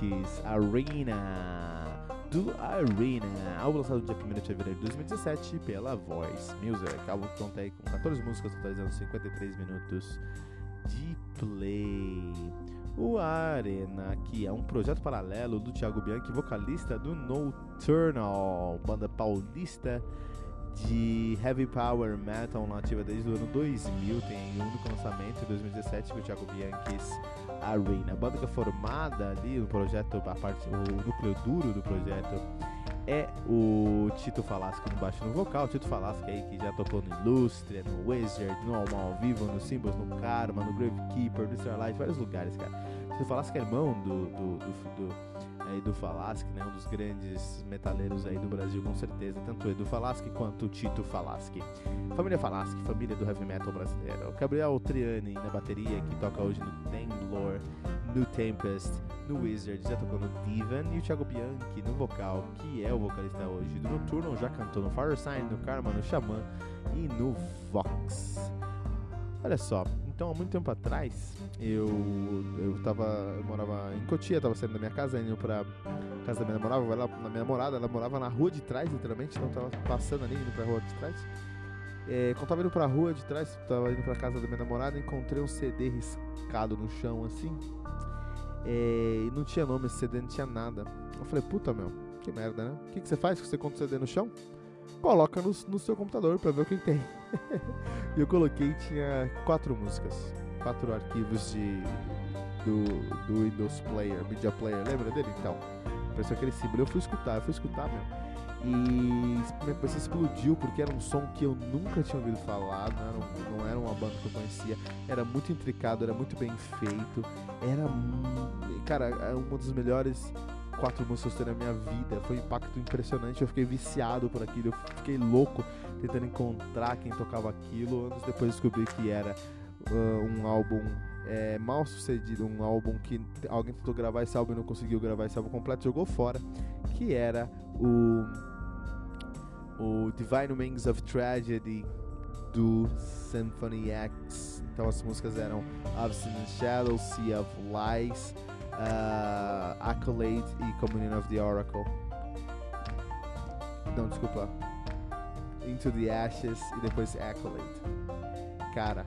Bianchis Arena. Do Arena, álbum lançado no dia 1 de fevereiro de 2017 pela Voice Music, álbum que conta aí com 14 músicas, totalizando 53 minutos de play. O Arena, que é um projeto paralelo do Thiago Bianchi, vocalista do Nocturnal, banda paulista de heavy power metal nativa desde o ano 2000, tem um único lançamento em 2017 com o Thiago Bianchis Arena. A banda que é formada ali no projeto, a parte, o núcleo duro do projeto é o Tito Falaschi no baixo no vocal. Tito Falaschi aí que já tocou no Illustre, no Wizard, no Alma ao Vivo, no Symbols, no Karma, no Gravekeeper, no Starlight, vários lugares, cara. Tito Falaschi é irmão do, do, do, do aí do Falaschi, né, um dos grandes metaleiros aí do Brasil, com certeza, tanto Edu Falaschi quanto Tito Falaschi. Família Falaschi, família do heavy metal brasileiro. Gabriel Triani na bateria, que toca hoje no Tanglore, no Tempest, no Wizard, já tocou no Divan, e o Thiago Bianchi no vocal, que é o vocalista hoje do Nocturno, já cantou no Firesign, no Karma, no Xamã e no Vox. Olha só, então há muito tempo atrás eu eu tava eu morava em Cotia, tava saindo da minha casa indo pra casa da minha namorada, ela, na minha namorada, ela morava na rua de trás, literalmente, então tava passando ali indo pra rua de trás. É, quando tava indo pra rua de trás, tava indo pra casa da minha namorada, encontrei um CD riscado no chão assim. É, e não tinha nome, esse CD não tinha nada. Eu falei, puta meu, que merda, né? O que, que você faz com você encontra o CD no chão? Coloca no, no seu computador pra ver o que tem. e eu coloquei tinha quatro músicas, quatro arquivos de do, do Windows Player, Media Player, lembra dele? Então, apareceu aquele símbolo. Eu fui escutar, eu fui escutar, meu. E minha cabeça explodiu porque era um som que eu nunca tinha ouvido falar, não era, um, não era uma banda que eu conhecia, era muito intricado, era muito bem feito, era. Cara, é uma das melhores quatro músicas na minha vida. Foi um impacto impressionante. Eu fiquei viciado por aquilo. Eu fiquei louco tentando encontrar quem tocava aquilo. Anos depois descobri que era uh, um álbum é, mal sucedido, um álbum que alguém tentou gravar esse álbum e não conseguiu gravar esse álbum completo, jogou fora, que era o o Divine Wings of Tragedy do Symphony X. Então as músicas eram Obstinate Shadow, Sea of Lies, uh, Accolade e Communion of the Oracle. Não, desculpa. Into the Ashes e depois Accolade. Cara,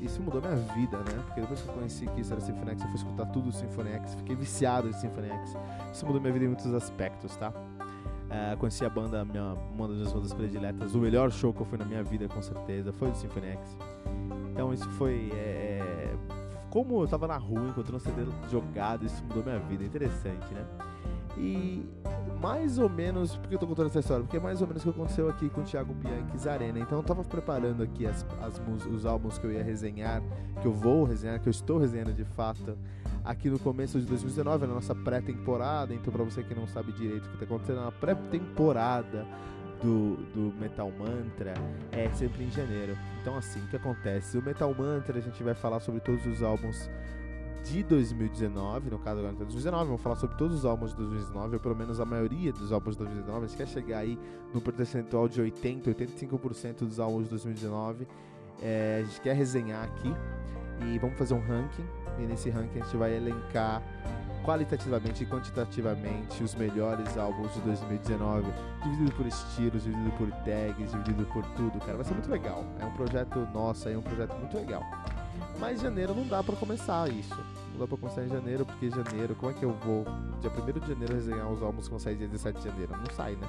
isso mudou minha vida, né? Porque depois que eu conheci que isso era Symphony X, eu fui escutar tudo do Symphony X, fiquei viciado em Symphony X. Isso mudou minha vida em muitos aspectos, tá? Uh, conheci a banda, minha, uma das minhas bandas prediletas. O melhor show que eu fui na minha vida, com certeza, foi o Symphony X. Então isso foi. É, é como eu tava na rua, encontrando um CD jogado, isso mudou minha vida. Interessante, né? E mais ou menos, por que eu tô contando essa história? Porque é mais ou menos o que aconteceu aqui com o Thiago Bianchi Arena. Então eu tava preparando aqui as, as, os álbuns que eu ia resenhar, que eu vou resenhar, que eu estou resenhando de fato aqui no começo de 2019, na nossa pré-temporada. Então, para você que não sabe direito o que está acontecendo, na pré-temporada do, do Metal Mantra é sempre em janeiro. Então, assim, o que acontece? O Metal Mantra, a gente vai falar sobre todos os álbuns de 2019, no caso agora de 2019, vamos falar sobre todos os álbuns de 2019, ou pelo menos a maioria dos álbuns de 2019, a gente quer chegar aí no percentual de 80, 85% dos álbuns de 2019, é, a gente quer resenhar aqui e vamos fazer um ranking, e nesse ranking a gente vai elencar qualitativamente e quantitativamente os melhores álbuns de 2019, dividido por estilos, dividido por tags, dividido por tudo, cara. Vai ser muito legal. É um projeto nosso, é um projeto muito legal. Mas janeiro não dá para começar isso. Não dá pra começar em janeiro, porque janeiro, como é que eu vou dia 1 de janeiro resenhar os álbuns que vão sair dia 17 de janeiro? Não sai, né?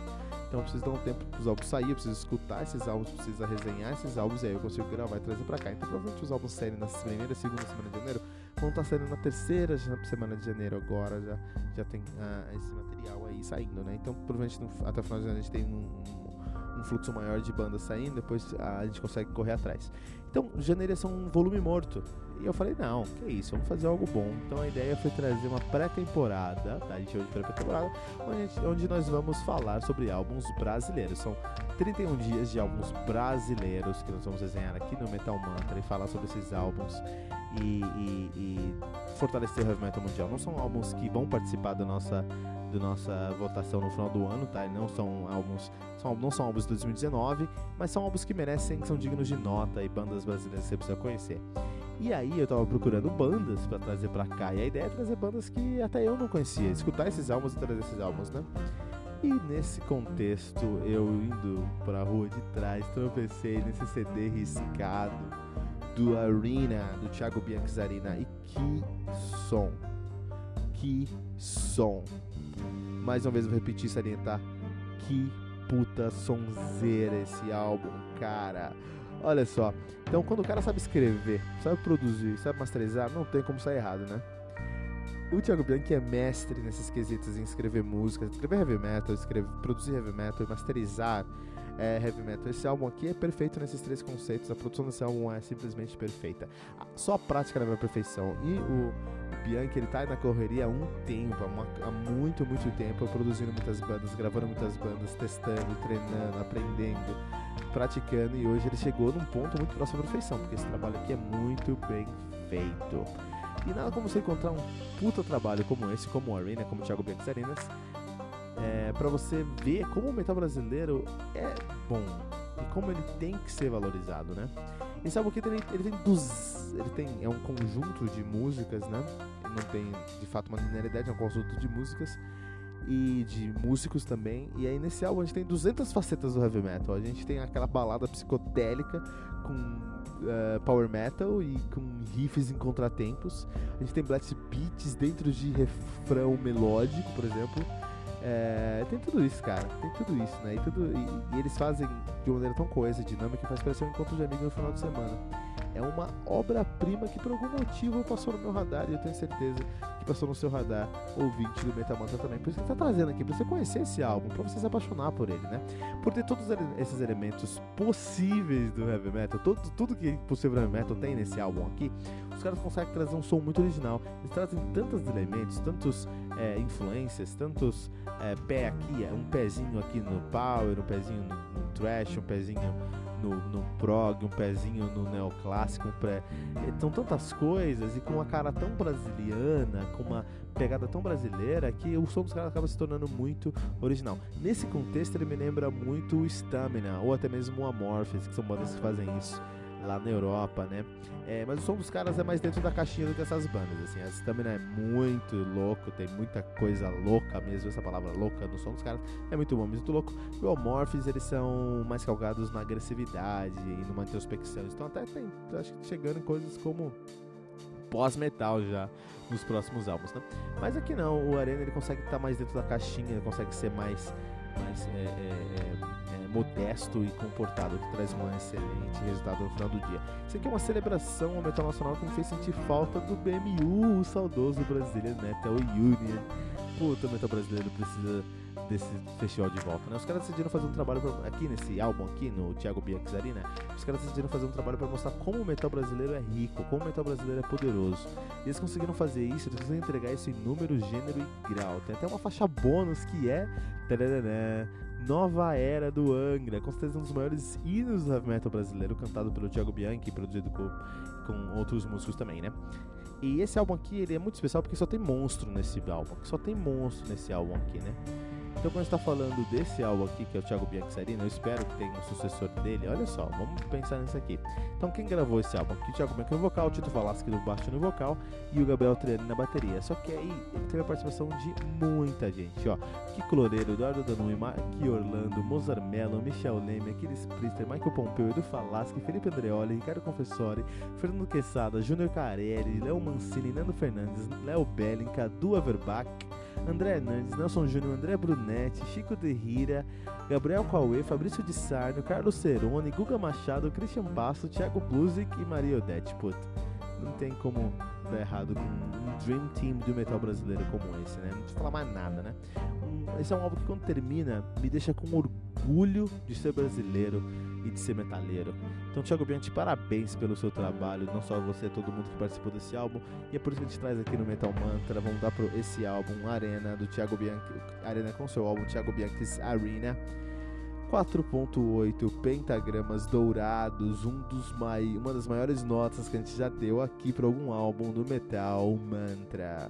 Então eu preciso dar um tempo pros álbuns sair, eu preciso escutar esses álbuns, preciso resenhar esses álbuns e aí eu consigo gravar e trazer pra cá. Então provavelmente os álbuns saírem na primeira e segunda semana de janeiro vão estar tá saindo na terceira semana de janeiro agora, já, já tem ah, esse material aí saindo, né? Então provavelmente no, até o final de janeiro a gente tem um, um, um fluxo maior de bandas saindo, depois a gente consegue correr atrás. Então janeiro ia ser um volume morto. E eu falei, não, que isso, vamos fazer algo bom. Então a ideia foi trazer uma pré-temporada, tá? A gente hoje pré-temporada, onde, onde nós vamos falar sobre álbuns brasileiros. São 31 dias de álbuns brasileiros que nós vamos desenhar aqui no Metal Mantra e falar sobre esses álbuns e, e, e fortalecer o heavy metal mundial. Não são álbuns que vão participar da nossa da nossa votação no final do ano, tá? Não são álbuns, são, não são álbuns de 2019, mas são álbuns que merecem, que são dignos de nota e bandas brasileiras que você precisa conhecer. E aí eu tava procurando bandas para trazer para cá, e a ideia é trazer bandas que até eu não conhecia, escutar esses álbuns e trazer esses álbuns, né? E nesse contexto, eu indo pra rua de trás, tropecei nesse CD riscado do Arena, do Thiago Bianchizarina. E que som! Que som! Mais uma vez eu vou repetir e salientar. Que puta sonzeira esse álbum, cara! Olha só. Então, quando o cara sabe escrever, sabe produzir, sabe masterizar, não tem como sair errado, né? O Thiago Bianchi é mestre nesses quesitos em escrever músicas, escrever heavy metal, escrever, produzir heavy metal e masterizar é, heavy metal. Esse álbum aqui é perfeito nesses três conceitos. A produção desse álbum é simplesmente perfeita. Só a prática leva à perfeição. E o Bianchi, ele tá na correria há um tempo, há, uma, há muito, muito tempo, produzindo muitas bandas, gravando muitas bandas, testando, treinando, aprendendo praticando e hoje ele chegou num ponto muito próximo à perfeição, porque esse trabalho aqui é muito bem feito. E nada como você encontrar um puta trabalho como esse, como o Arena, como o Thiago Bianchi Arenas, é, para você ver como o metal brasileiro é bom e como ele tem que ser valorizado, né? Esse álbum aqui ele, ele tem dos, ele tem é um conjunto de músicas, né? Ele não tem de fato uma linearidade, é um conjunto de músicas e de músicos também. E aí nesse álbum a gente tem 200 facetas do heavy metal. A gente tem aquela balada psicodélica com uh, power metal e com riffs em contratempos. A gente tem blast beats dentro de refrão melódico, por exemplo. É, tem tudo isso, cara. Tem tudo isso, né? E, tudo, e, e eles fazem de uma maneira tão coesa, dinâmica, que faz parecer um encontro de amigos no final de semana é uma obra-prima que por algum motivo passou no meu radar e eu tenho certeza que passou no seu radar, ouvinte do Metamantra também. Por isso que ele tá trazendo aqui, pra você conhecer esse álbum, pra você se apaixonar por ele, né? Por ter todos esses elementos possíveis do heavy metal, tudo que possível heavy metal tem nesse álbum aqui, os caras conseguem trazer um som muito original. Eles trazem tantos elementos, tantos é, influências, tantos é, pé aqui, um pezinho aqui no power, um pezinho no, no trash, um pezinho no, no prog, um pezinho no neoclássico, um pré... são tantas coisas e com uma cara tão brasiliana, com uma pegada tão brasileira que o som dos caras acaba se tornando muito original. Nesse contexto ele me lembra muito o Stamina ou até mesmo o Amorphis, que são bandas que fazem isso lá na Europa, né? É, mas o som dos caras é mais dentro da caixinha do que essas bandas, assim. A Stamina é muito louco, tem muita coisa louca mesmo, essa palavra louca no som dos caras é muito bom, muito louco. E o Amorphis, eles são mais calcados na agressividade e numa introspecção. Então até tem, acho que chegando em coisas como pós-metal já nos próximos álbuns, né? Mas aqui não, o Arena ele consegue estar mais dentro da caixinha, ele consegue ser mais, mais é, é, é modesto e comportado, que traz um excelente resultado no final do dia. Isso aqui é uma celebração ao metal nacional que me fez sentir falta do BMU, o saudoso Brazilian Metal Union. Puta, o metal brasileiro precisa desse festival de volta, né? Os caras decidiram fazer um trabalho pra, aqui nesse álbum aqui no Thiago Bianchi né? Os caras decidiram fazer um trabalho para mostrar como o metal brasileiro é rico, como o metal brasileiro é poderoso. E eles conseguiram fazer isso, eles conseguiram entregar isso em número, gênero e grau. Tem até uma faixa bônus que é Nova Era do Angra, com certeza um dos maiores hinos do heavy metal brasileiro, cantado pelo Thiago Bianchi, produzido com, com outros músicos também, né? E esse álbum aqui ele é muito especial porque só tem monstro nesse álbum, só tem monstro nesse álbum aqui, né? Então quando está falando desse álbum aqui, que é o Thiago Bianchi eu espero que tenha um sucessor dele. Olha só, vamos pensar nisso aqui. Então quem gravou esse álbum aqui? O Thiago Bianchi no vocal, o Tito Valasque no baixo no vocal e o Gabriel Triani na bateria. Só que aí ele teve a participação de muita gente, ó. Kiko Loureiro, Eduardo Danui, Mark Orlando, Mozart Mello, Michel Leme, Aquiles Priester, Michael Pompeu, Edu Falaschi, Felipe Andreoli, Ricardo Confessori, Fernando Quesada, Júnior Carelli, Léo Mancini, Nando Fernandes, Léo Belling, Cadu Averbach, André Hernandes, Nelson Júnior, André Brunetti, Chico de Rira, Gabriel Cauê, Fabrício de Sarno, Carlos Cerone, Guga Machado, Christian Passo, Thiago Blusic e Maria Odete. Puta, não tem como dar errado com um Dream Team do metal brasileiro como esse, né? Não precisa falar mais nada, né? Esse é um álbum que quando termina me deixa com orgulho de ser brasileiro e de ser metaleiro. Então, Thiago Bianchi, parabéns pelo seu trabalho, não só você, todo mundo que participou desse álbum. E é por isso que a gente traz aqui no Metal Mantra. Vamos dar pro esse álbum, Arena, do Thiago Bianchi, Arena com seu álbum Thiago Bianchi's Arena. 4.8 pentagramas dourados, um dos mai... uma das maiores notas que a gente já deu aqui para algum álbum do Metal Mantra.